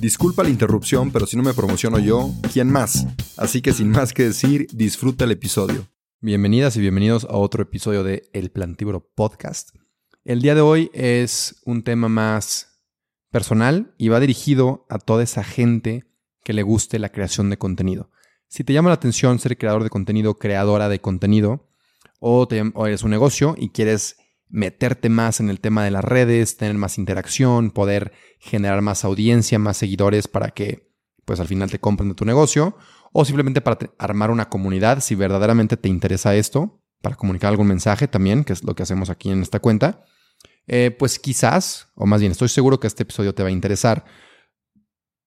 Disculpa la interrupción, pero si no me promociono yo, ¿quién más? Así que sin más que decir, disfruta el episodio. Bienvenidas y bienvenidos a otro episodio de El Plantívoro Podcast. El día de hoy es un tema más personal y va dirigido a toda esa gente que le guste la creación de contenido. Si te llama la atención ser creador de contenido, creadora de contenido, o, o eres un negocio y quieres meterte más en el tema de las redes, tener más interacción, poder generar más audiencia, más seguidores para que pues al final te compren de tu negocio o simplemente para armar una comunidad si verdaderamente te interesa esto, para comunicar algún mensaje también, que es lo que hacemos aquí en esta cuenta, eh, pues quizás, o más bien estoy seguro que este episodio te va a interesar.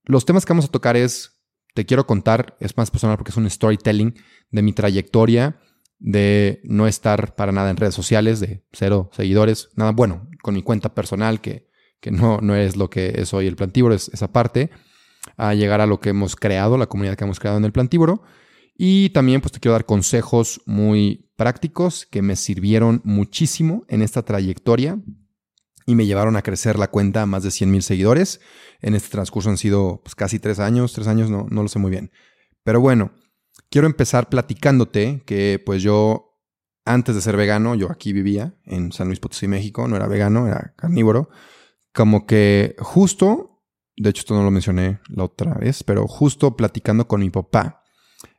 Los temas que vamos a tocar es, te quiero contar, es más personal porque es un storytelling de mi trayectoria, de no estar para nada en redes sociales, de cero seguidores, nada bueno, con mi cuenta personal, que, que no, no es lo que es hoy el plantívoro, es esa parte, a llegar a lo que hemos creado, la comunidad que hemos creado en el plantívoro. Y también pues te quiero dar consejos muy prácticos que me sirvieron muchísimo en esta trayectoria y me llevaron a crecer la cuenta a más de 100 mil seguidores. En este transcurso han sido pues, casi tres años, tres años, no, no lo sé muy bien. Pero bueno, quiero empezar platicándote que pues yo, antes de ser vegano, yo aquí vivía en San Luis Potosí, México, no era vegano, era carnívoro. Como que justo, de hecho esto no lo mencioné la otra vez, pero justo platicando con mi papá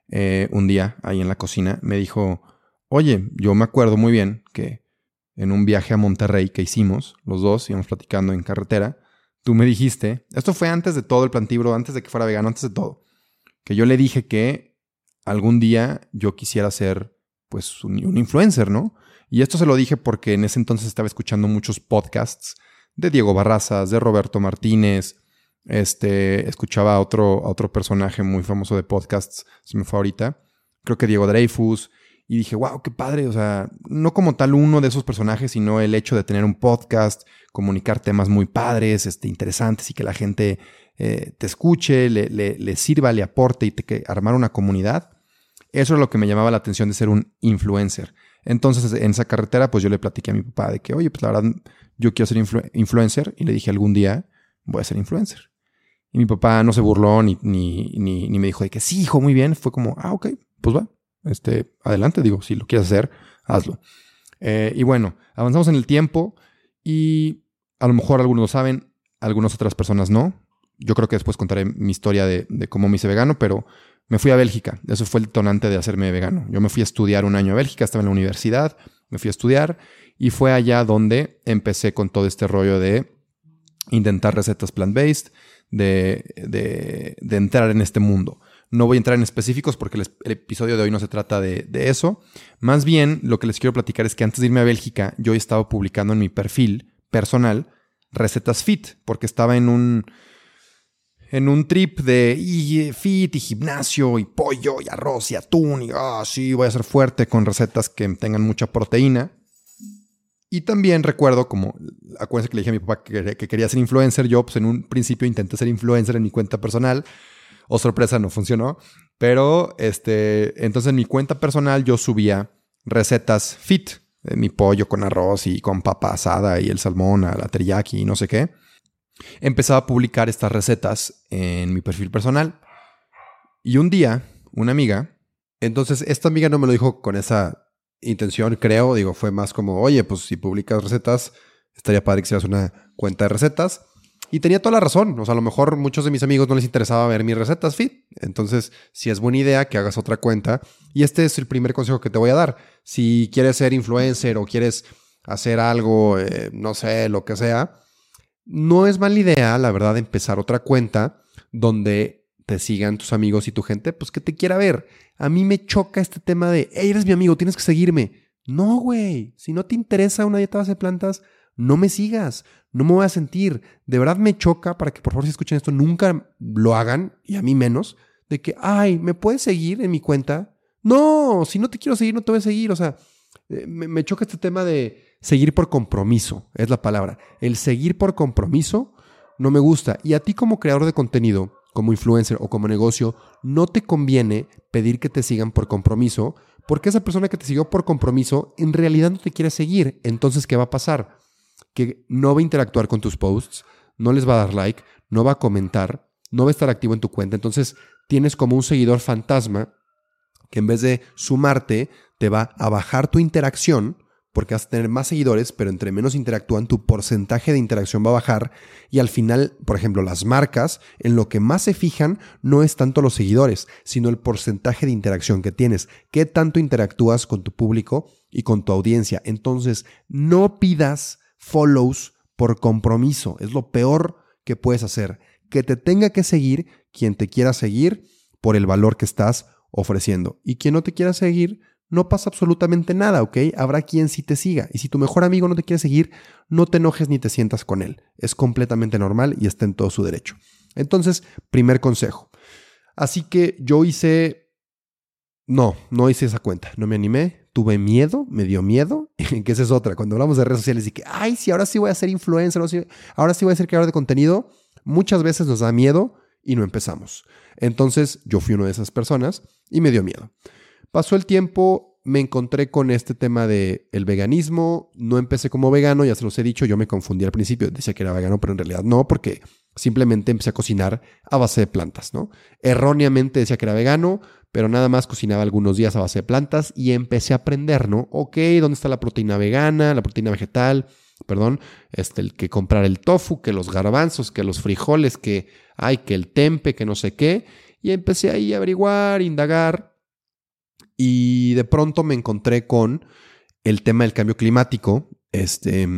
eh, un día ahí en la cocina, me dijo, oye, yo me acuerdo muy bien que en un viaje a Monterrey que hicimos, los dos íbamos platicando en carretera, tú me dijiste, esto fue antes de todo el plantibro, antes de que fuera vegano, antes de todo, que yo le dije que algún día yo quisiera ser pues un, influencer, ¿no? Y esto se lo dije porque en ese entonces estaba escuchando muchos podcasts de Diego Barrazas, de Roberto Martínez, este, escuchaba a otro, otro personaje muy famoso de podcasts, se me fue ahorita, creo que Diego Dreyfus, y dije, wow, qué padre, o sea, no como tal uno de esos personajes, sino el hecho de tener un podcast, comunicar temas muy padres, este, interesantes y que la gente eh, te escuche, le, le, sirva, le aporte y te, que armar una comunidad. Eso es lo que me llamaba la atención de ser un influencer. Entonces, en esa carretera, pues yo le platiqué a mi papá de que, oye, pues la verdad, yo quiero ser influencer. Y le dije algún día, voy a ser influencer. Y mi papá no se burló ni, ni, ni, me dijo de que sí, hijo, muy bien. Fue como, ah, ok, pues va. Este, adelante, digo, si lo quieres hacer, hazlo. Eh, y bueno, avanzamos en el tiempo y a lo mejor algunos lo saben, algunas otras personas no. Yo creo que después contaré mi historia de, de cómo me hice vegano, pero me fui a Bélgica. Eso fue el detonante de hacerme vegano. Yo me fui a estudiar un año a Bélgica, estaba en la universidad, me fui a estudiar y fue allá donde empecé con todo este rollo de intentar recetas plant-based, de, de, entrar en este mundo. No voy a entrar en específicos porque el, episodio de hoy no se trata de, de, eso. Más bien, lo que les quiero platicar es que antes de irme a Bélgica, yo estaba publicando en mi perfil personal recetas fit, porque estaba en un, en un trip de fit y gimnasio y pollo y arroz y atún y ah, sí, voy a ser fuerte con recetas que tengan mucha proteína. Y también recuerdo, como acuérdense que le dije a mi papá que, quería ser influencer, yo pues en un principio intenté ser influencer en mi cuenta personal. O oh, sorpresa, no funcionó. Pero este, entonces en mi cuenta personal yo subía recetas fit. De mi pollo con arroz y con papa asada y el salmón a la teriyaki y no sé qué empezaba a publicar estas recetas en mi perfil personal. Y un día, una amiga, entonces esta amiga no me lo dijo con esa intención, creo, digo, fue más como, oye, pues si publicas recetas, estaría padre que hicieras una cuenta de recetas. Y tenía toda la razón, o sea, a lo mejor muchos de mis amigos no les interesaba ver mis recetas fit. Entonces, si es buena idea que hagas otra cuenta. Y este es el primer consejo que te voy a dar. Si quieres ser influencer o quieres hacer algo, eh, no sé, lo que sea, no es mala idea, la verdad, empezar otra cuenta donde te sigan tus amigos y tu gente, pues que te quiera ver. A mí me choca este tema de, hey, eres mi amigo, tienes que seguirme. No, güey, si no te interesa una dieta base de plantas, no me sigas, no me voy a sentir. De verdad me choca para que por favor si escuchen esto, nunca lo hagan, y a mí menos, de que, ay, ¿me puedes seguir en mi cuenta? No, si no te quiero seguir, no te voy a seguir. O sea, eh, me, me choca este tema de seguir por compromiso, es la palabra. El seguir por compromiso no me gusta. Y a ti como creador de contenido, como influencer o como negocio, no te conviene pedir que te sigan por compromiso, porque esa persona que te siguió por compromiso en realidad no te quiere seguir. Entonces, ¿qué va a pasar? Que no va a interactuar con tus posts, no les va a dar like, no va a comentar, no va a estar activo en tu cuenta. Entonces, tienes como un seguidor fantasma que en vez de sumarte, te va a bajar tu interacción porque vas a tener más seguidores, pero entre menos interactúan, tu porcentaje de interacción va a bajar. Y al final, por ejemplo, las marcas, en lo que más se fijan no es tanto los seguidores, sino el porcentaje de interacción que tienes, qué tanto interactúas con tu público y con tu audiencia. Entonces, no pidas follows por compromiso, es lo peor que puedes hacer, que te tenga que seguir quien te quiera seguir por el valor que estás ofreciendo. Y quien no te quiera seguir, no pasa absolutamente nada, ¿ok? Habrá quien sí te siga. Y si tu mejor amigo no te quiere seguir, no te enojes ni te sientas con él. Es completamente normal y está en todo su derecho. Entonces, primer consejo. Así que yo hice... No, no hice esa cuenta, no me animé, tuve miedo, me dio miedo, que esa es otra. Cuando hablamos de redes sociales y que, ay, si ahora sí voy a ser influencer, ahora sí voy a ser creador de contenido, muchas veces nos da miedo y no empezamos. Entonces yo fui una de esas personas y me dio miedo. Pasó el tiempo, me encontré con este tema de el veganismo, no empecé como vegano, ya se los he dicho, yo me confundí al principio, decía que era vegano, pero en realidad no, porque simplemente empecé a cocinar a base de plantas, ¿no? Erróneamente decía que era vegano, pero nada más cocinaba algunos días a base de plantas y empecé a aprender, ¿no? Ok, ¿dónde está la proteína vegana, la proteína vegetal? Perdón, este, el que comprar el tofu, que los garbanzos, que los frijoles, que hay, que el tempe, que no sé qué. Y empecé ahí a averiguar, indagar. Y de pronto me encontré con el tema del cambio climático este,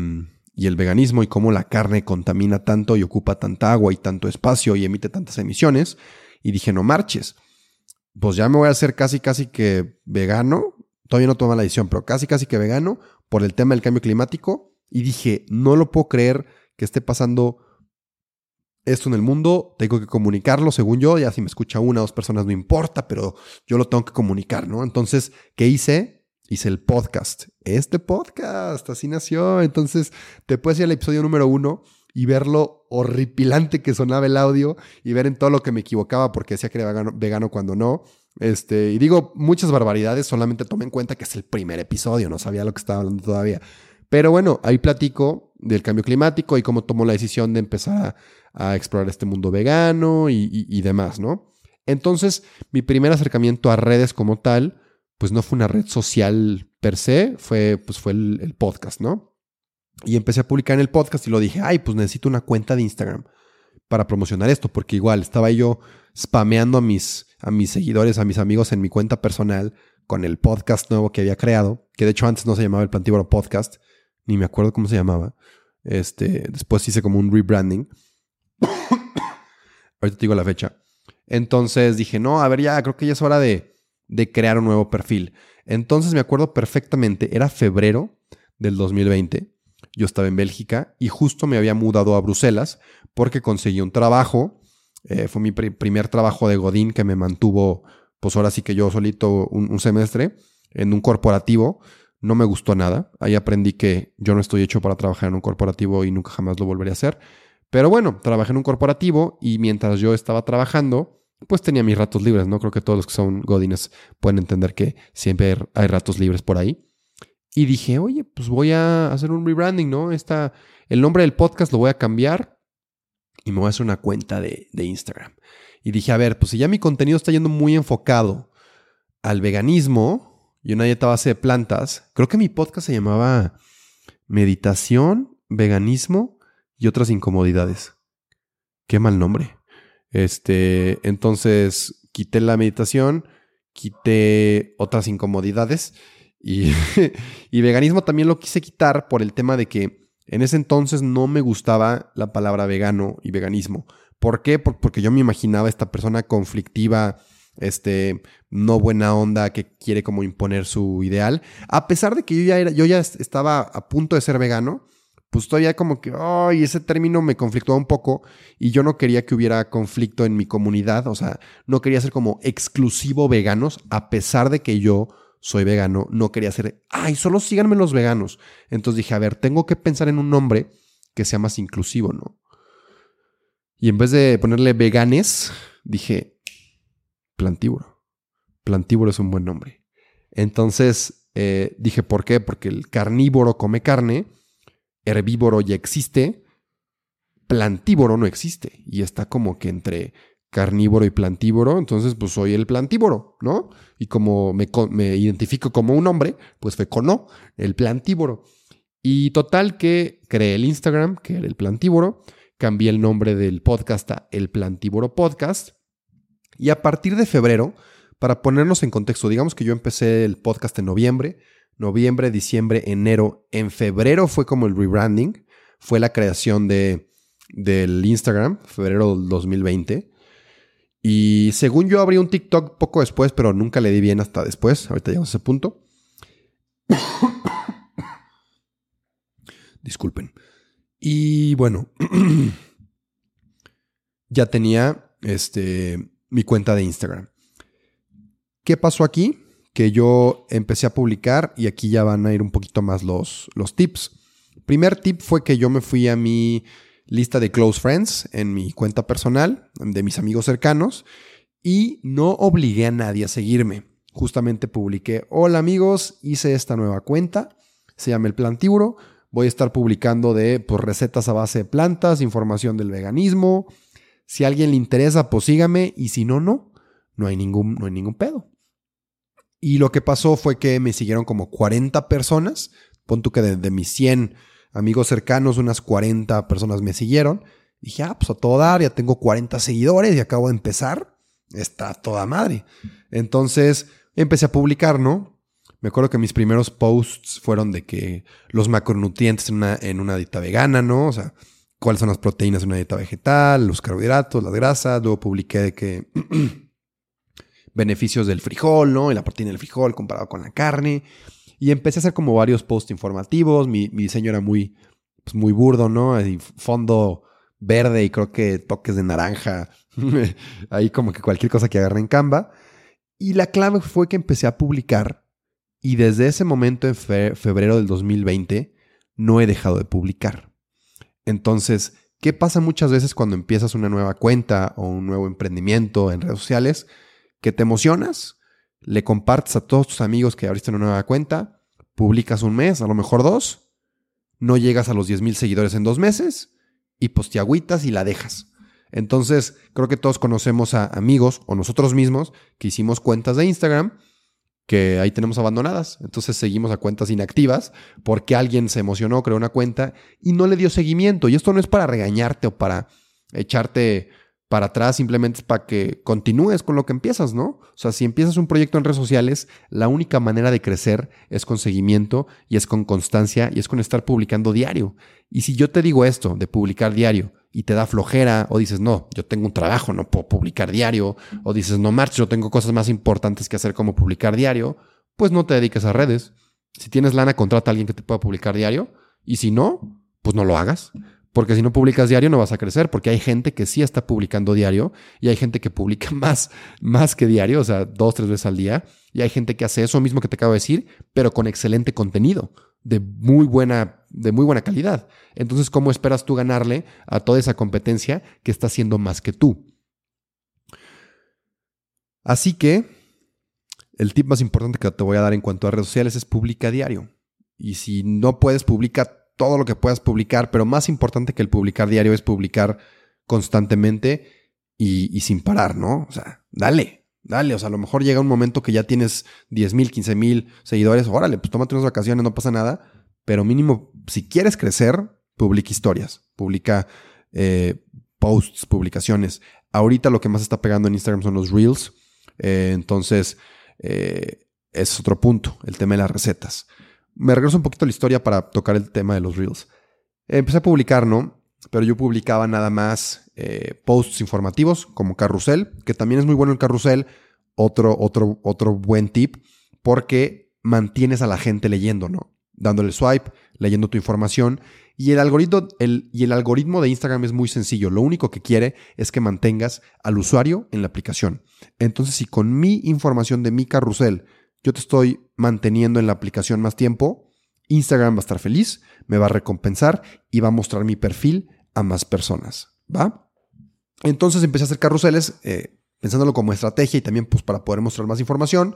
y el veganismo y cómo la carne contamina tanto y ocupa tanta agua y tanto espacio y emite tantas emisiones. Y dije, no marches. Pues ya me voy a hacer casi, casi que vegano. Todavía no tomé la decisión, pero casi, casi que vegano por el tema del cambio climático. Y dije, no lo puedo creer que esté pasando esto en el mundo, tengo que comunicarlo, según yo, ya si me escucha una o dos personas no importa, pero yo lo tengo que comunicar, ¿no? Entonces, ¿qué hice? Hice el podcast. Este podcast, así nació. Entonces, te puedes ir al episodio número uno y ver lo horripilante que sonaba el audio y ver en todo lo que me equivocaba porque decía que era vegano, cuando no. Este, y digo muchas barbaridades, solamente tome en cuenta que es el primer episodio, no sabía lo que estaba hablando todavía. Pero bueno, ahí platico del cambio climático y cómo tomó la decisión de empezar a, explorar este mundo vegano y, demás, ¿no? Entonces, mi primer acercamiento a redes como tal, pues no fue una red social per se, fue, pues fue el, podcast, ¿no? Y empecé a publicar en el podcast y lo dije, ay, pues necesito una cuenta de Instagram para promocionar esto, porque igual estaba yo spameando a mis, a mis seguidores, a mis amigos en mi cuenta personal con el podcast nuevo que había creado, que de hecho antes no se llamaba el Plantívoro Podcast, ni me acuerdo cómo se llamaba. Este, después hice como un rebranding. Ahorita te digo la fecha. Entonces dije, no, a ver, ya creo que ya es hora de, de crear un nuevo perfil. Entonces me acuerdo perfectamente, era febrero del 2020. Yo estaba en Bélgica y justo me había mudado a Bruselas porque conseguí un trabajo. Eh, fue mi primer trabajo de Godín que me mantuvo, pues ahora sí que yo solito un semestre en un corporativo no me gustó nada. Ahí aprendí que yo no estoy hecho para trabajar en un corporativo y nunca jamás lo volveré a hacer. Pero bueno, trabajé en un corporativo y mientras yo estaba trabajando, pues tenía mis ratos libres, ¿no? Creo que todos los que son godines pueden entender que siempre hay ratos libres por ahí. Y dije, oye, pues voy a hacer un rebranding, ¿no? Esta, el nombre del podcast lo voy a cambiar y me voy a hacer una cuenta de, de Instagram. Y dije, a ver, pues si ya mi contenido está yendo muy enfocado al veganismo, y una dieta base de plantas. Creo que mi podcast se llamaba Meditación, Veganismo y otras incomodidades. Qué mal nombre. Este, entonces quité la meditación, quité otras incomodidades Y, y veganismo también lo quise quitar por el tema de que en ese entonces no me gustaba la palabra vegano y veganismo. ¿Por qué? Porque yo me imaginaba esta persona conflictiva, este, no buena onda, que quiere como imponer su ideal. A pesar de que yo ya, era, yo ya estaba a punto de ser vegano, pues todavía como que, ay, ese término me conflictó un poco y yo no quería que hubiera conflicto en mi comunidad, o sea, no quería ser como exclusivo veganos, a pesar de que yo soy vegano, no quería ser, ay, solo síganme los veganos. Entonces dije, a ver, tengo que pensar en un nombre que sea más inclusivo, ¿no? Y en vez de ponerle veganes, dije plantívoro. Plantívoro es un buen nombre. Entonces eh, dije, ¿por qué? Porque el carnívoro come carne, herbívoro ya existe, plantívoro no existe. Y está como que entre carnívoro y plantívoro, entonces pues soy el plantívoro, ¿no? Y como me, identifico como un hombre, pues fue con no, el plantívoro. Y total que creé el Instagram, que era el plantívoro, cambié el nombre del podcast a El Plantívoro Podcast. Y a partir de febrero, para ponernos en contexto, digamos que yo empecé el podcast en noviembre, noviembre, diciembre, enero, en febrero fue como el rebranding, fue la creación de, del Instagram, febrero del 2020. Y según yo abrí un TikTok poco después, pero nunca le di bien hasta después, ahorita llegamos a ese punto. Disculpen. Y bueno, ya tenía este, mi cuenta de Instagram. ¿Qué pasó aquí? Que yo empecé a publicar y aquí ya van a ir un poquito más los, los tips. Primer tip fue que yo me fui a mi lista de close friends en mi cuenta personal, de mis amigos cercanos, y no obligué a nadie a seguirme. Justamente publiqué, hola amigos, hice esta nueva cuenta, se llama El Plantívoro, Voy a estar publicando de pues, recetas a base de plantas, información del veganismo. Si a alguien le interesa, pues sígame. Y si no, no. No hay ningún, no hay ningún pedo. Y lo que pasó fue que me siguieron como 40 personas. Pon tú que de, mis 100 amigos cercanos, unas 40 personas me siguieron. dije, ah, pues a todo dar, ya tengo 40 seguidores y acabo de empezar. Está toda madre. Entonces empecé a publicar, ¿no? Me acuerdo que mis primeros posts fueron de que los macronutrientes en una, en una dieta vegana, ¿no? O sea, cuáles son las proteínas en una dieta vegetal, los carbohidratos, las grasas. Luego publiqué de que beneficios del frijol, ¿no? Y la proteína del frijol comparado con la carne. Y empecé a hacer como varios posts informativos. Mi, diseño era muy, pues muy burdo, ¿no? fondo verde y creo que toques de naranja. Ahí como que cualquier cosa que agarre en Canva. Y la clave fue que empecé a publicar y desde ese momento, en febrero del 2020, no he dejado de publicar. Entonces, ¿qué pasa muchas veces cuando empiezas una nueva cuenta o un nuevo emprendimiento en redes sociales? Que te emocionas, le compartes a todos tus amigos que abriste una nueva cuenta, publicas un mes, a lo mejor dos, no llegas a los 10 mil seguidores en dos meses y pues te agüitas y la dejas. Entonces, creo que todos conocemos a amigos o nosotros mismos que hicimos cuentas de Instagram que ahí tenemos abandonadas. Entonces seguimos a cuentas inactivas porque alguien se emocionó, creó una cuenta y no le dio seguimiento. Y esto no es para regañarte o para echarte para atrás, simplemente es para que continúes con lo que empiezas, ¿no? O sea, si empiezas un proyecto en redes sociales, la única manera de crecer es con seguimiento y es con constancia y es con estar publicando diario. Y si yo te digo esto de publicar diario y te da flojera o dices, no, yo tengo un trabajo, no puedo publicar diario, o dices, no, marcho, yo tengo cosas más importantes que hacer como publicar diario, pues no te dediques a redes. Si tienes lana, contrata a alguien que te pueda publicar diario, y si no, pues no lo hagas. Porque si no publicas diario no vas a crecer, porque hay gente que sí está publicando diario y hay gente que publica más, más que diario, o sea, dos, tres veces al día. Y hay gente que hace eso mismo que te acabo de decir, pero con excelente contenido de muy buena, de muy buena calidad. Entonces, ¿cómo esperas tú ganarle a toda esa competencia que está haciendo más que tú? Así que el tip más importante que te voy a dar en cuanto a redes sociales es publica diario. Y si no puedes, publica todo lo que puedas publicar, pero más importante que el publicar diario es publicar constantemente y, y sin parar, ¿no? O sea, dale, Dale, o sea, a lo mejor llega un momento que ya tienes 10 mil, 15 mil seguidores. Órale, pues tómate unas vacaciones, no pasa nada. Pero mínimo, si quieres crecer, publica historias, publica eh, posts, publicaciones. Ahorita lo que más está pegando en Instagram son los reels. Eh, entonces, eh, es otro punto, el tema de las recetas. Me regreso un poquito a la historia para tocar el tema de los reels. Empecé a publicar, ¿no? Pero yo publicaba nada más posts informativos como carrusel, que también es muy bueno el carrusel. Otro, otro, otro buen tip, porque mantienes a la gente leyendo, ¿no? Dándole swipe, leyendo tu información. Y el, algoritmo, de Instagram es muy sencillo. Lo único que quiere es que mantengas al usuario en la aplicación. Entonces, si con mi información de mi carrusel yo te estoy manteniendo en la aplicación más tiempo, Instagram va a estar feliz, me va a recompensar y va a mostrar mi perfil a más personas. ¿Va? Entonces empecé a hacer carruseles eh, pensándolo como estrategia y también pues, para poder mostrar más información.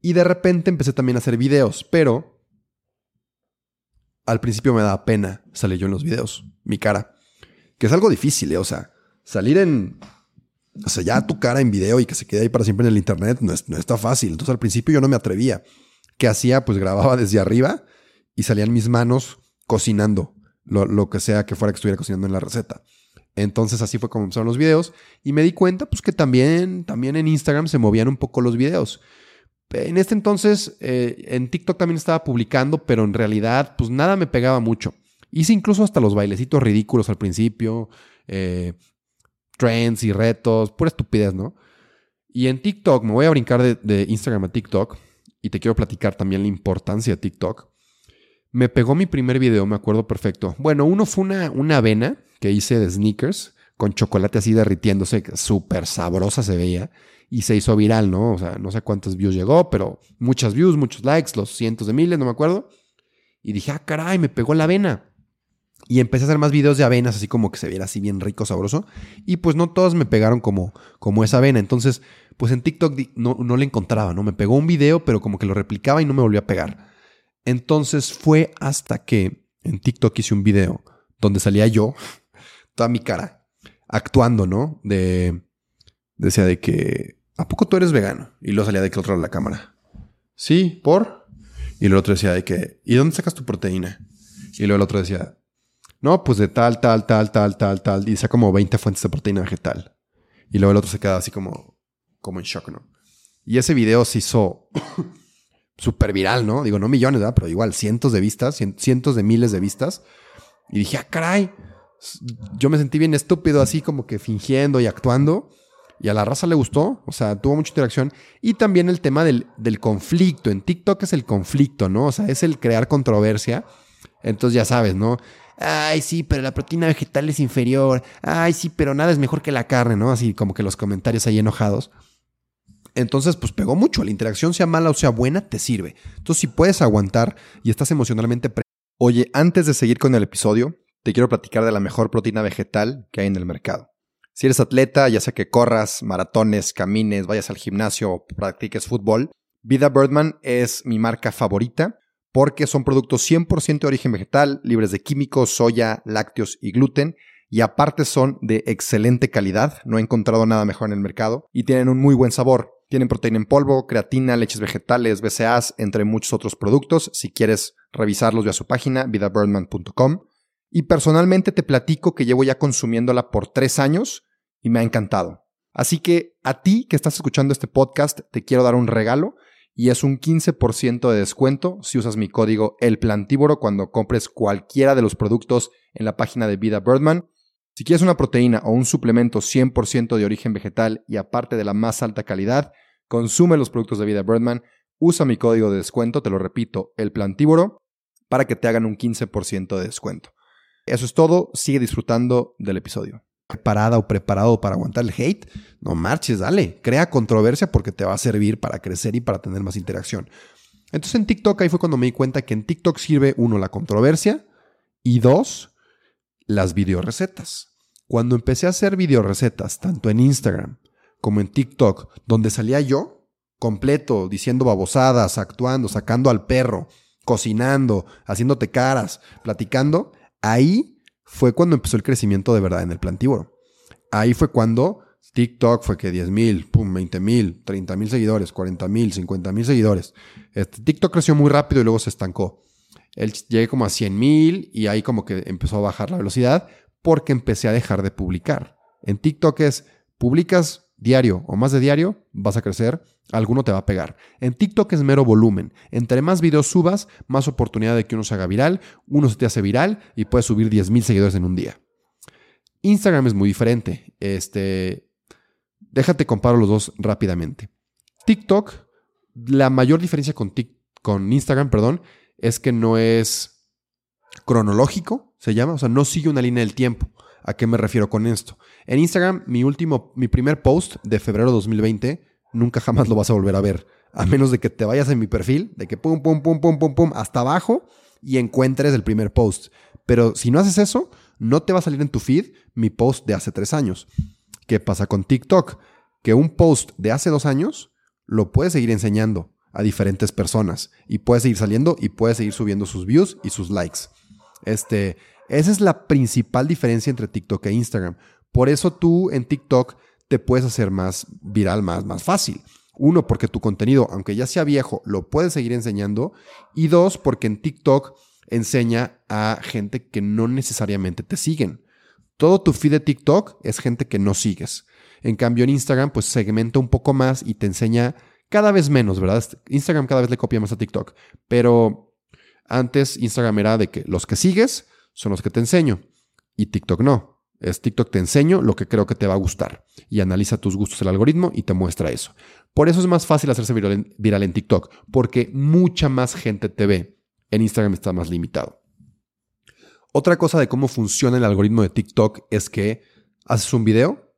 Y de repente empecé también a hacer videos, pero al principio me daba pena salir yo en los videos, mi cara. Que es algo difícil, ¿eh? o sea, salir en o sea, ya tu cara en video y que se quede ahí para siempre en el internet no, es, no está fácil. Entonces al principio yo no me atrevía. ¿Qué hacía? Pues grababa desde arriba y salían mis manos cocinando lo, que sea que fuera que estuviera cocinando en la receta. Entonces así fue como empezaron los videos y me di cuenta pues que también, también en Instagram se movían un poco los videos. En este entonces eh, en TikTok también estaba publicando, pero en realidad pues nada me pegaba mucho. Hice incluso hasta los bailecitos ridículos al principio. Eh, trends y retos, pura estupidez, ¿no? Y en TikTok, me voy a brincar de, Instagram a TikTok y te quiero platicar también la importancia de TikTok. Me pegó mi primer video, me acuerdo perfecto. Bueno, uno fue una, una avena que hice de sneakers con chocolate así derritiéndose, súper sabrosa se veía y se hizo viral, ¿no? O sea, no sé cuántos views llegó, pero muchas views, muchos likes, los cientos de miles, no me acuerdo. Y dije, ah, caray, me pegó la avena. Y empecé a hacer más videos de avenas, así como que se viera así bien rico, sabroso. Y pues no todos me pegaron como, como esa avena. Entonces, pues en TikTok no, no le encontraba, ¿no? Me pegó un video, pero como que lo replicaba y no me volvió a pegar. Entonces fue hasta que en TikTok hice un video donde salía yo, toda mi cara, actuando, ¿no? De. Decía de que. ¿A poco tú eres vegano? Y luego salía de que otro lado de la cámara. Sí, ¿por? Y el otro decía de que. ¿Y dónde sacas tu proteína? Y luego el otro decía, no, pues de tal, tal, tal, tal, tal, tal. Y dice como 20 fuentes de proteína vegetal. Y luego el otro se queda así como, como en shock, ¿no? Y ese video se hizo súper viral, ¿no? Digo, no millones, ¿verdad? Pero igual, cientos de vistas, cientos de miles de vistas. Y dije, ah, caray. Yo me sentí bien estúpido, así como que fingiendo y actuando. Y a la raza le gustó, o sea, tuvo mucha interacción. Y también el tema del, del conflicto. En TikTok es el conflicto, ¿no? O sea, es el crear controversia. Entonces ya sabes, ¿no? ay, sí, pero la proteína vegetal es inferior, ay, sí, pero nada es mejor que la carne, ¿no? Así como que los comentarios ahí enojados. Entonces, pues pegó mucho. La interacción sea mala o sea buena, te sirve. Entonces, si puedes aguantar y estás emocionalmente... Oye, antes de seguir con el episodio, te quiero platicar de la mejor proteína vegetal que hay en el mercado. Si eres atleta, ya sea que corras, maratones, camines, vayas al gimnasio o practiques fútbol, Vida Birdman es mi marca favorita porque son productos 100% de origen vegetal, libres de químicos, soya, lácteos y gluten, y aparte son de excelente calidad, no he encontrado nada mejor en el mercado, y tienen un muy buen sabor. Tienen proteína en polvo, creatina, leches vegetales, BCAAs, entre muchos otros productos. Si quieres revisarlos, ve a su página, vidabirdman.com. Y personalmente te platico que llevo ya consumiéndola por tres años y me ha encantado. Así que a ti que estás escuchando este podcast, te quiero dar un regalo y es un 15% de descuento si usas mi código El Plantívoro cuando compres cualquiera de los productos en la página de Vida Birdman. Si quieres una proteína o un suplemento 100% de origen vegetal y aparte de la más alta calidad, consume los productos de Vida Birdman, usa mi código de descuento, te lo repito, El Plantívoro, para que te hagan un 15% de descuento. Eso es todo, sigue disfrutando del episodio preparada o preparado para aguantar el hate, no marches, dale, crea controversia porque te va a servir para crecer y para tener más interacción. Entonces en TikTok ahí fue cuando me di cuenta que en TikTok sirve uno la controversia y dos las videorecetas. Cuando empecé a hacer videorecetas tanto en Instagram como en TikTok, donde salía yo completo diciendo babosadas, actuando, sacando al perro, cocinando, haciéndote caras, platicando, ahí fue cuando empezó el crecimiento de verdad en el plantívoro. Ahí fue cuando TikTok fue que 10 mil, pum, 20 mil, 30 mil seguidores, 40 mil, 50 mil seguidores. Este, TikTok creció muy rápido y luego se estancó. Él llegué como a 100 mil y ahí como que empezó a bajar la velocidad porque empecé a dejar de publicar. En TikTok es, publicas diario o más de diario, vas a crecer, alguno te va a pegar. En TikTok es mero volumen. Entre más videos subas, más oportunidad de que uno se haga viral, uno se te hace viral y puedes subir 10.000 seguidores en un día. Instagram es muy diferente. Este, déjate comparo los dos rápidamente. TikTok, la mayor diferencia con, con Instagram, perdón, es que no es cronológico, se llama, o sea, no sigue una línea del tiempo. ¿A qué me refiero con esto? En Instagram, mi último, mi primer post de febrero de 2020, nunca jamás lo vas a volver a ver. A menos de que te vayas en mi perfil, de que pum, pum, pum, pum, pum, pum, hasta abajo y encuentres el primer post. Pero si no haces eso, no te va a salir en tu feed mi post de hace tres años. ¿Qué pasa con TikTok? Que un post de hace dos años lo puedes seguir enseñando a diferentes personas y puedes seguir saliendo y puedes seguir subiendo sus views y sus likes. Este, esa es la principal diferencia entre TikTok e Instagram. Por eso tú en TikTok te puedes hacer más viral, más, más fácil. Uno, porque tu contenido, aunque ya sea viejo, lo puedes seguir enseñando. Y dos, porque en TikTok enseña a gente que no necesariamente te siguen. Todo tu feed de TikTok es gente que no sigues. En cambio, en Instagram, pues segmenta un poco más y te enseña cada vez menos, ¿verdad? Instagram cada vez le copia más a TikTok. Pero antes Instagram era de que los que sigues son los que te enseño. Y TikTok no. Es TikTok te enseño lo que creo que te va a gustar. Y analiza tus gustos el algoritmo y te muestra eso. Por eso es más fácil hacerse viral en, TikTok. Porque mucha más gente te ve. En Instagram está más limitado. Otra cosa de cómo funciona el algoritmo de TikTok es que haces un video,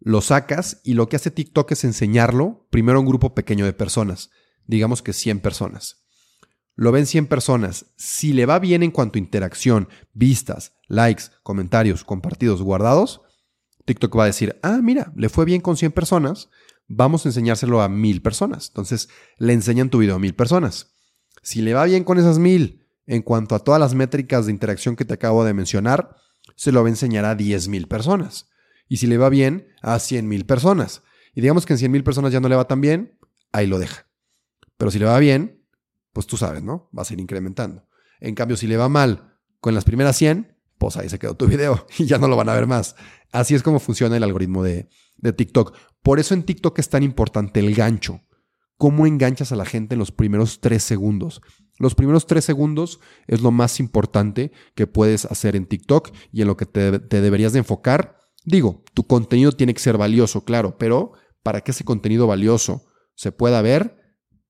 lo sacas y lo que hace TikTok es enseñarlo primero a un grupo pequeño de personas, digamos que 100 personas lo ven 100 personas, si le va bien en cuanto a interacción, vistas, likes, comentarios, compartidos, guardados, TikTok va a decir, ah, mira, le fue bien con 100 personas, vamos a enseñárselo a 1000 personas. Entonces, le enseñan tu video a 1000 personas. Si le va bien con esas 1000 en cuanto a todas las métricas de interacción que te acabo de mencionar, se lo va a enseñar a 10.000 personas. Y si le va bien, a 100.000 personas. Y digamos que en 100.000 personas ya no le va tan bien, ahí lo deja. Pero si le va bien, pues tú sabes, ¿no? Va a ir incrementando. En cambio, si le va mal con las primeras 100, pues ahí se quedó tu video y ya no lo van a ver más. Así es como funciona el algoritmo de, de TikTok. Por eso en TikTok es tan importante el gancho. ¿Cómo enganchas a la gente en los primeros tres segundos? Los primeros tres segundos es lo más importante que puedes hacer en TikTok y en lo que te, te, deberías de enfocar. Digo, tu contenido tiene que ser valioso, claro, pero para que ese contenido valioso se pueda ver,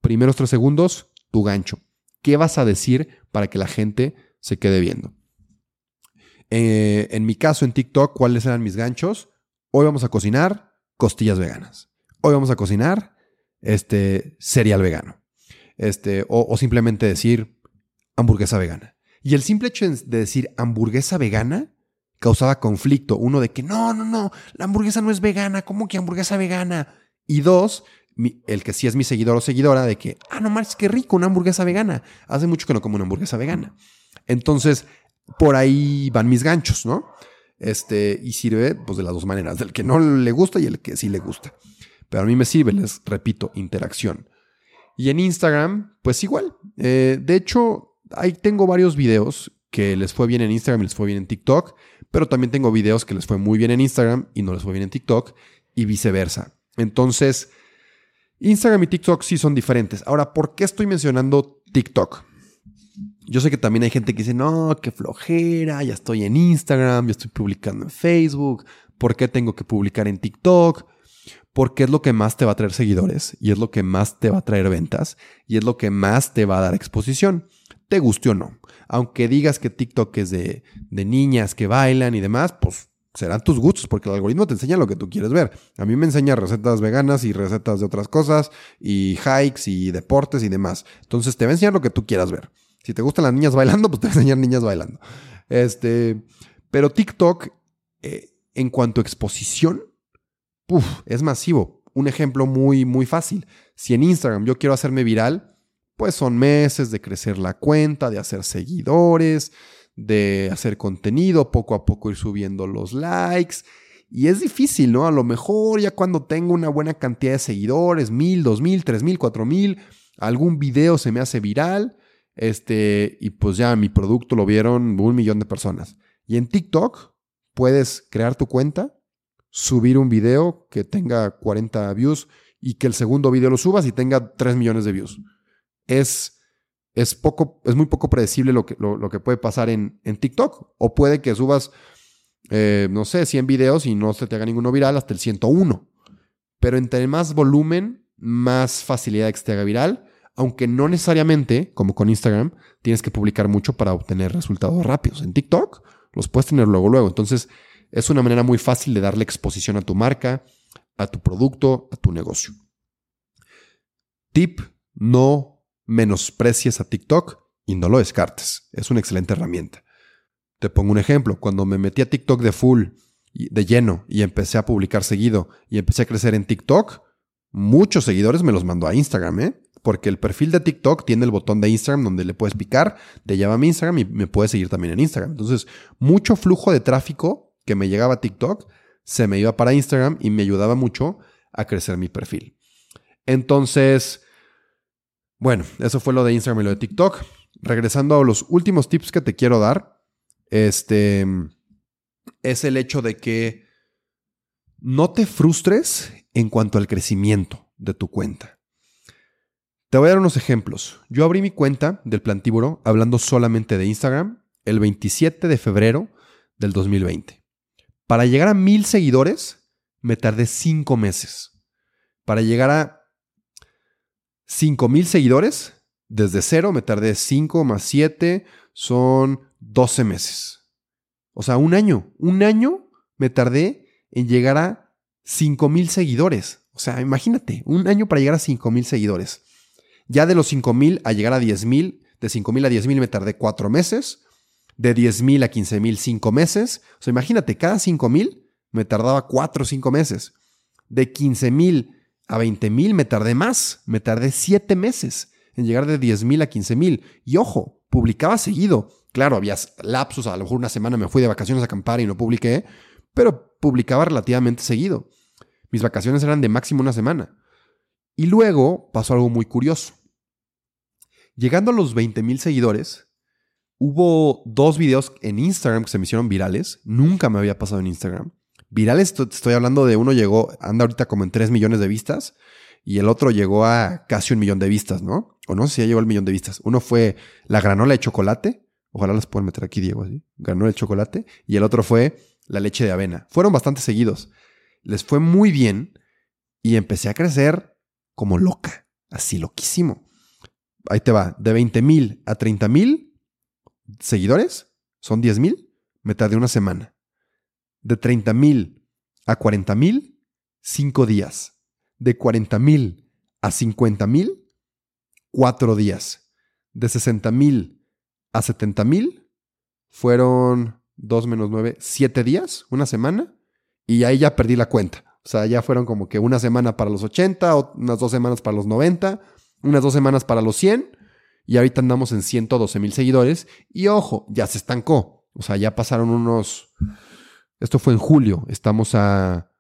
primeros tres segundos, tu gancho. ¿Qué vas a decir para que la gente se quede viendo? Eh, en mi caso, en TikTok, ¿cuáles eran mis ganchos? Hoy vamos a cocinar costillas veganas. Hoy vamos a cocinar este cereal vegano. Este, o, o simplemente decir hamburguesa vegana. Y el simple hecho de decir hamburguesa vegana causaba conflicto. Uno de que no, no, no, la hamburguesa no es vegana. ¿Cómo que hamburguesa vegana? Y dos, el que sí es mi seguidor o seguidora de que, ah, no más, qué rico, una hamburguesa vegana. Hace mucho que no como una hamburguesa vegana. Entonces, por ahí van mis ganchos, ¿no? Este, y sirve pues de las dos maneras, del que no le gusta y el que sí le gusta. Pero a mí me sirve, les repito, interacción. Y en Instagram, pues igual. Eh, de hecho, ahí tengo varios videos que les fue bien en Instagram y les fue bien en TikTok, pero también tengo videos que les fue muy bien en Instagram y no les fue bien en TikTok y viceversa. Entonces, Instagram y TikTok sí son diferentes. Ahora, ¿por qué estoy mencionando TikTok? Yo sé que también hay gente que dice, no, qué flojera, ya estoy en Instagram, ya estoy publicando en Facebook, ¿por qué tengo que publicar en TikTok? Porque es lo que más te va a traer seguidores y es lo que más te va a traer ventas y es lo que más te va a dar exposición, te guste o no. Aunque digas que TikTok es de, de niñas que bailan y demás, pues serán tus gustos, porque el algoritmo te enseña lo que tú quieres ver. A mí me enseña recetas veganas y recetas de otras cosas, y hikes y deportes y demás. Entonces te va a enseñar lo que tú quieras ver. Si te gustan las niñas bailando, pues te va a enseñar niñas bailando. Este, pero TikTok, eh, en cuanto a exposición, es masivo. Un ejemplo muy, muy fácil. Si en Instagram yo quiero hacerme viral, pues son meses de crecer la cuenta, de hacer seguidores, de hacer contenido, poco a poco ir subiendo los likes. Y es difícil, ¿no? A lo mejor ya cuando tengo una buena cantidad de seguidores, mil, dos mil, tres mil, cuatro mil, algún video se me hace viral, este, y pues ya mi producto lo vieron un millón de personas. Y en TikTok puedes crear tu cuenta, subir un video que tenga 40 views y que el segundo video lo subas y tenga 3 millones de views. Es, es, poco, es muy poco predecible lo que, lo, que puede pasar en, en, TikTok. O puede que subas, eh, no sé, 100 videos y no se te haga ninguno viral hasta el 101. Pero entre más volumen, más facilidad de que se te haga viral. Aunque no necesariamente, como con Instagram, tienes que publicar mucho para obtener resultados rápidos. En TikTok los puedes tener luego, luego. Entonces, es una manera muy fácil de darle exposición a tu marca, a tu producto, a tu negocio. Tip, no menosprecies a TikTok y no lo descartes. Es una excelente herramienta. Te pongo un ejemplo. Cuando me metí a TikTok de full, de lleno, y empecé a publicar seguido y empecé a crecer en TikTok, muchos seguidores me los mandó a Instagram, ¿eh? Porque el perfil de TikTok tiene el botón de Instagram donde le puedes picar, te llama a mi Instagram y me puedes seguir también en Instagram. Entonces, mucho flujo de tráfico que me llegaba a TikTok se me iba para Instagram y me ayudaba mucho a crecer mi perfil. Entonces, bueno, eso fue lo de Instagram y lo de TikTok. Regresando a los últimos tips que te quiero dar, este es el hecho de que no te frustres en cuanto al crecimiento de tu cuenta. Te voy a dar unos ejemplos. Yo abrí mi cuenta del Plantívoro hablando solamente de Instagram el 27 de febrero del 2020. Para llegar a mil seguidores, me tardé cinco meses. Para llegar a cinco mil seguidores, desde cero me tardé cinco más siete, son 12 meses. O sea, un año. Un año me tardé en llegar a cinco mil seguidores. O sea, imagínate, un año para llegar a cinco mil seguidores. Ya de los cinco mil a llegar a diez mil, de cinco mil a diez mil me tardé cuatro meses de 10 mil a 15 mil 5 meses. O sea, imagínate, cada 5 mil me tardaba 4 o 5 meses. De 15 mil a 20 mil me tardé más, me tardé 7 meses en llegar de 10 mil a 15 mil. Y ojo, publicaba seguido. Claro, había lapsos, a lo mejor una semana me fui de vacaciones a acampar y no publiqué, pero publicaba relativamente seguido. Mis vacaciones eran de máximo una semana. Y luego pasó algo muy curioso. Llegando a los 20 mil seguidores, Hubo dos videos en Instagram que se me hicieron virales. Nunca me había pasado en Instagram. Virales, estoy hablando de uno llegó, anda ahorita como en 3 millones de vistas y el otro llegó a casi un millón de vistas, ¿no? O no sé si ya llegó al millón de vistas. Uno fue la granola de chocolate. Ojalá las puedan meter aquí, Diego, así. Granola de chocolate. Y el otro fue la leche de avena. Fueron bastante seguidos. Les fue muy bien y empecé a crecer como loca. Así loquísimo. Ahí te va. De 20 mil a 30 mil seguidores, son 10 mil, me tardé una semana. De 30 mil a 40 mil, 5 días. De 40 mil a 50 mil, 4 días. De 60 mil a 70 mil, fueron 2 menos 9, 7 días, una semana, y ahí ya perdí la cuenta. O sea, ya fueron como que una semana para los 80, unas dos semanas para los 90, unas dos semanas para los 100 y ahorita andamos en 112 mil seguidores. Y ojo, ya se estancó. O sea, ya pasaron unos. Esto fue en julio. Estamos a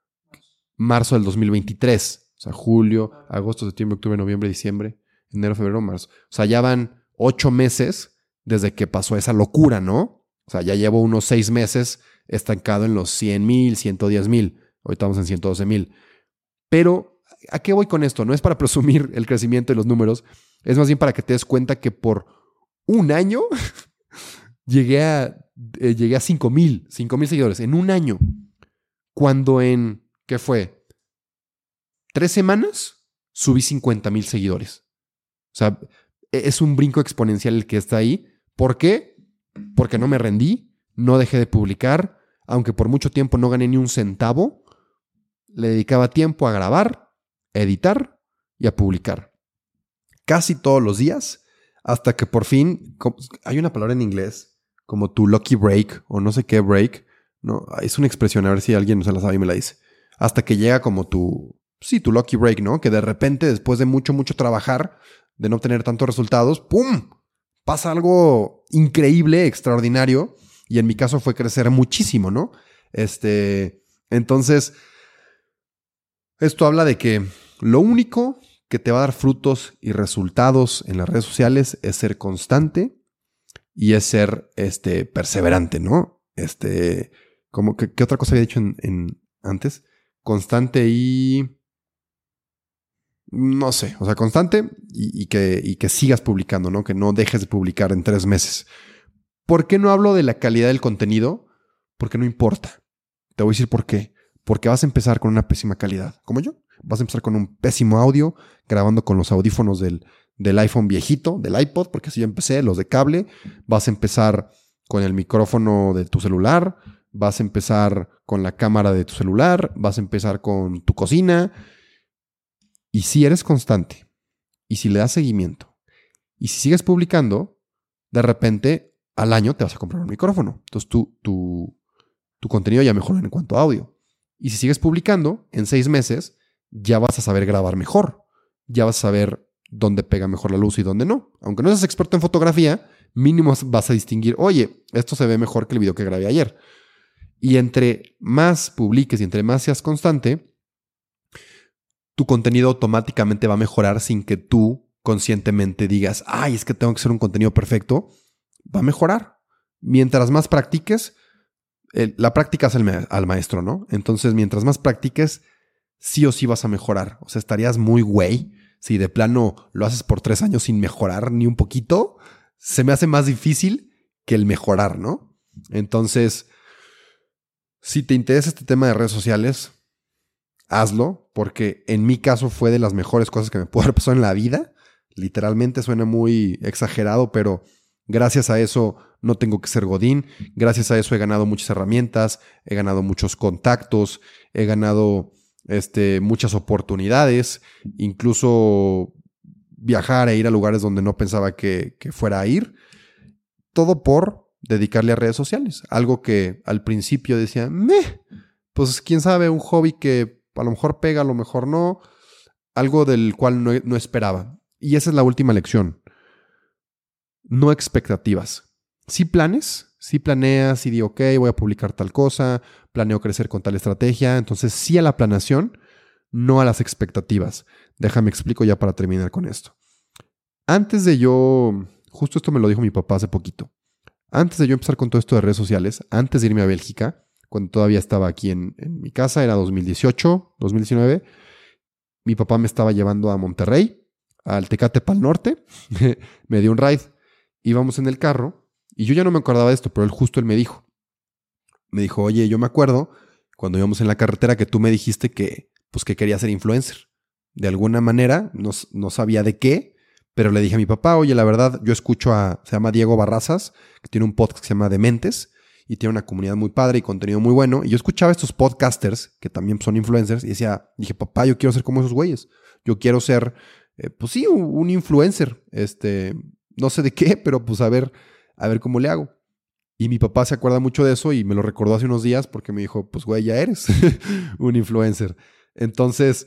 marzo del 2023. O sea, julio, agosto, septiembre, octubre, noviembre, diciembre, enero, febrero, marzo. O sea, ya van ocho meses desde que pasó esa locura, ¿no? O sea, ya llevo unos seis meses estancado en los 100 mil, 110 mil. Ahorita estamos en 112 mil. Pero, ¿a qué voy con esto? No es para presumir el crecimiento de los números, es más bien para que te des cuenta que por un año llegué a, eh, llegué a 5 mil, 5 mil seguidores en un año. Cuando en, ¿qué fue? Tres semanas subí 50 mil seguidores. O sea, e, es un brinco exponencial el que está ahí. ¿Por qué? Porque no me rendí, no dejé de publicar, aunque por mucho tiempo no gané ni un centavo, le dedicaba tiempo a grabar, a editar y a publicar casi todos los días hasta que por fin hay una palabra en inglés como tu lucky break o no sé qué break. No, es una expresión, a ver si alguien se la sabe y me la dice. Hasta que llega como tu, sí, tu lucky break, ¿no? Que de repente, después de mucho, mucho trabajar, de no obtener tantos resultados, ¡pum! Pasa algo increíble, extraordinario. Y en mi caso fue crecer muchísimo, ¿no? Este, entonces, esto habla de que lo único que te va a dar frutos y resultados en las redes sociales es ser constante y es ser este, perseverante, ¿no? Este, como que, ¿qué otra cosa había dicho en, antes. Constante y... No sé, o sea, constante y, que, y que sigas publicando, ¿no? Que no dejes de publicar en tres meses. ¿Por qué no hablo de la calidad del contenido? Porque no importa. Te voy a decir por qué. Porque vas a empezar con una pésima calidad, como yo. Vas a empezar con un pésimo audio, grabando con los audífonos del, del iPhone viejito, del iPod, porque así yo empecé, los de cable. Vas a empezar con el micrófono de tu celular, vas a empezar con la cámara de tu celular, vas a empezar con tu cocina. Y si eres constante, y si le das seguimiento, y si sigues publicando, de repente al año te vas a comprar un micrófono. Entonces tu, tu, tu contenido ya mejora en cuanto a audio. Y si sigues publicando, en seis meses ya vas a saber grabar mejor. Ya vas a saber dónde pega mejor la luz y dónde no. Aunque no seas experto en fotografía, mínimo vas a distinguir, oye, esto se ve mejor que el video que grabé ayer. Y entre más publiques y entre más seas constante, tu contenido automáticamente va a mejorar sin que tú conscientemente digas, ay, es que tengo que hacer un contenido perfecto. Va a mejorar. Mientras más practiques, la práctica es al maestro, ¿no? Entonces, mientras más practiques, sí o sí vas a mejorar. O sea, estarías muy güey si de plano lo haces por tres años sin mejorar ni un poquito. Se me hace más difícil que el mejorar, ¿no? Entonces, si te interesa este tema de redes sociales, hazlo, porque en mi caso fue de las mejores cosas que me pudo haber pasado en la vida. Literalmente suena muy exagerado, pero gracias a eso no tengo que ser Godín. Gracias a eso he ganado muchas herramientas, he ganado muchos contactos, he ganado este, muchas oportunidades, incluso viajar e ir a lugares donde no pensaba que, fuera a ir. Todo por dedicarle a redes sociales. Algo que al principio decía, meh, pues quién sabe, un hobby que a lo mejor pega, a lo mejor no. Algo del cual no esperaba. Y esa es la última lección. No expectativas. Sí planes, sí planeas y di, ok, voy a publicar tal cosa, planeo crecer con tal estrategia. Entonces, sí a la planeación, no a las expectativas. Déjame explico ya para terminar con esto. Antes de yo, justo esto me lo dijo mi papá hace poquito. Antes de yo empezar con todo esto de redes sociales, antes de irme a Bélgica, cuando todavía estaba aquí en, en mi casa, era 2018, 2019, mi papá me estaba llevando a Monterrey, al Tecate Pal Norte, me dio un ride, íbamos en el carro y yo ya no me acordaba de esto, pero él justo él me dijo. Me dijo, oye, yo me acuerdo cuando íbamos en la carretera que tú me dijiste que, pues que quería ser influencer. De alguna manera, no, no sabía de qué, pero le dije a mi papá, oye, la verdad, yo escucho a, se llama Diego Barrazas, que tiene un podcast que se llama Dementes, y tiene una comunidad muy padre y contenido muy bueno. Y yo escuchaba a estos podcasters, que también son influencers, y decía, dije, papá, yo quiero ser como esos güeyes. Yo quiero ser, eh, pues sí, un, un, influencer. Este, no sé de qué, pero pues a ver, a ver cómo le hago. Y mi papá se acuerda mucho de eso y me lo recordó hace unos días porque me dijo, pues güey, ya eres un influencer. Entonces,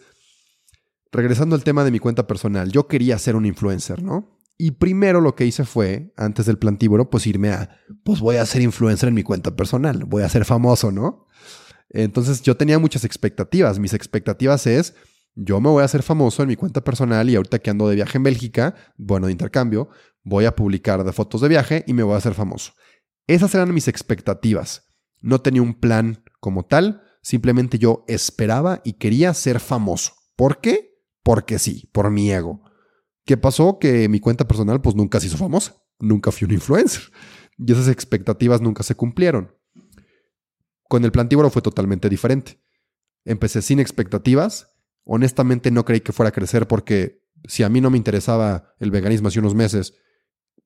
regresando al tema de mi cuenta personal, yo quería ser un influencer, ¿no? Y primero lo que hice fue, antes del plantívoro, pues irme a, pues voy a ser influencer en mi cuenta personal, voy a ser famoso, ¿no? Entonces yo tenía muchas expectativas. Mis expectativas es, yo me voy a hacer famoso en mi cuenta personal y ahorita que ando de viaje en Bélgica, bueno, de intercambio, voy a publicar de fotos de viaje y me voy a hacer famoso. Esas eran mis expectativas. No tenía un plan como tal, simplemente yo esperaba y quería ser famoso. ¿Por qué? Porque sí, por mi ego. ¿Qué pasó? Que mi cuenta personal pues nunca se hizo famosa, nunca fui un influencer y esas expectativas nunca se cumplieron. Con el plantíboro fue totalmente diferente. Empecé sin expectativas, honestamente no creí que fuera a crecer porque si a mí no me interesaba el veganismo hace unos meses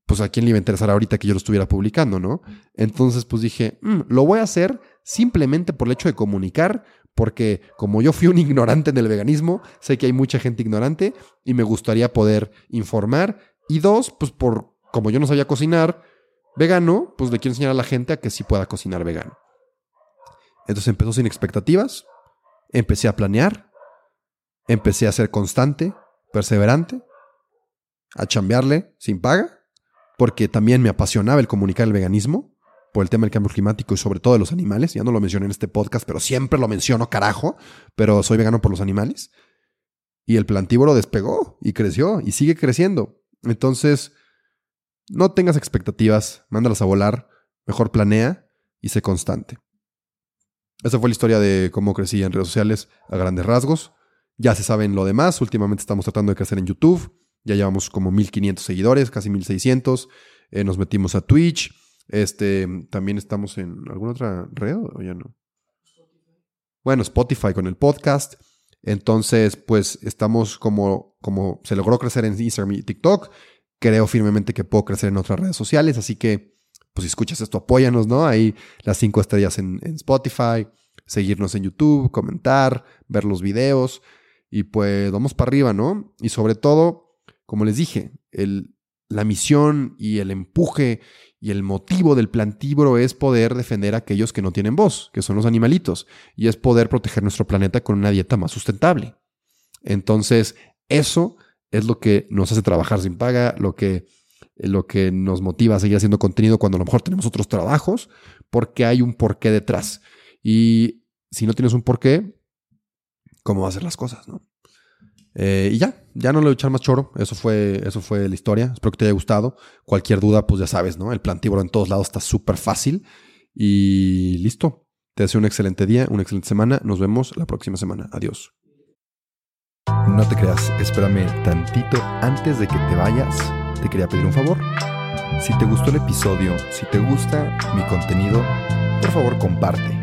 pues a quién le iba a interesar ahorita que yo lo estuviera publicando, ¿no? Entonces, pues dije, mm, lo voy a hacer simplemente por el hecho de comunicar, porque como yo fui un ignorante en el veganismo, sé que hay mucha gente ignorante y me gustaría poder informar. Y dos, pues por como yo no sabía cocinar vegano, pues le quiero enseñar a la gente a que sí pueda cocinar vegano. Entonces empezó sin expectativas, empecé a planear, empecé a ser constante, perseverante, a chambearle sin paga porque también me apasionaba el comunicar el veganismo por el tema del cambio climático y sobre todo de los animales. Ya no lo mencioné en este podcast, pero siempre lo menciono, carajo. Pero soy vegano por los animales. Y el plantívoro despegó y creció y sigue creciendo. Entonces, no tengas expectativas, mándalas a volar, mejor planea y sé constante. esa fue la historia de cómo crecí en redes sociales a grandes rasgos. Ya se saben lo demás. Últimamente estamos tratando de crecer en YouTube. Ya llevamos como 1500 seguidores, casi 1600. Eh, nos metimos a Twitch. Este, también estamos en alguna otra red o ya no. Bueno, Spotify con el podcast. Entonces, pues estamos como, como se logró crecer en Instagram y TikTok. Creo firmemente que puedo crecer en otras redes sociales. Así que, pues si escuchas esto, apóyanos, ¿no? Ahí las cinco estrellas en, en Spotify, seguirnos en YouTube, comentar, ver los videos. Y pues vamos para arriba, ¿no? Y sobre todo, como les dije, la misión y el empuje y el motivo del plantívoro es poder defender a aquellos que no tienen voz, que son los animalitos, y es poder proteger nuestro planeta con una dieta más sustentable. Entonces, eso es lo que nos hace trabajar sin paga, lo que, lo que nos motiva a seguir haciendo contenido cuando a lo mejor tenemos otros trabajos, porque hay un porqué detrás. Y si no tienes un porqué, ¿cómo vas a hacer las cosas? ¿no? Eh, y ya, ya no le voy a echar más choro. Eso fue, eso fue la historia. Espero que te haya gustado. Cualquier duda, pues ya sabes, ¿no? El plantíboro en todos lados está súper fácil. Y listo. Te deseo un excelente día, una excelente semana. Nos vemos la próxima semana. Adiós. No te creas, espérame tantito antes de que te vayas. Te quería pedir un favor. Si te gustó el episodio, si te gusta mi contenido, por favor comparte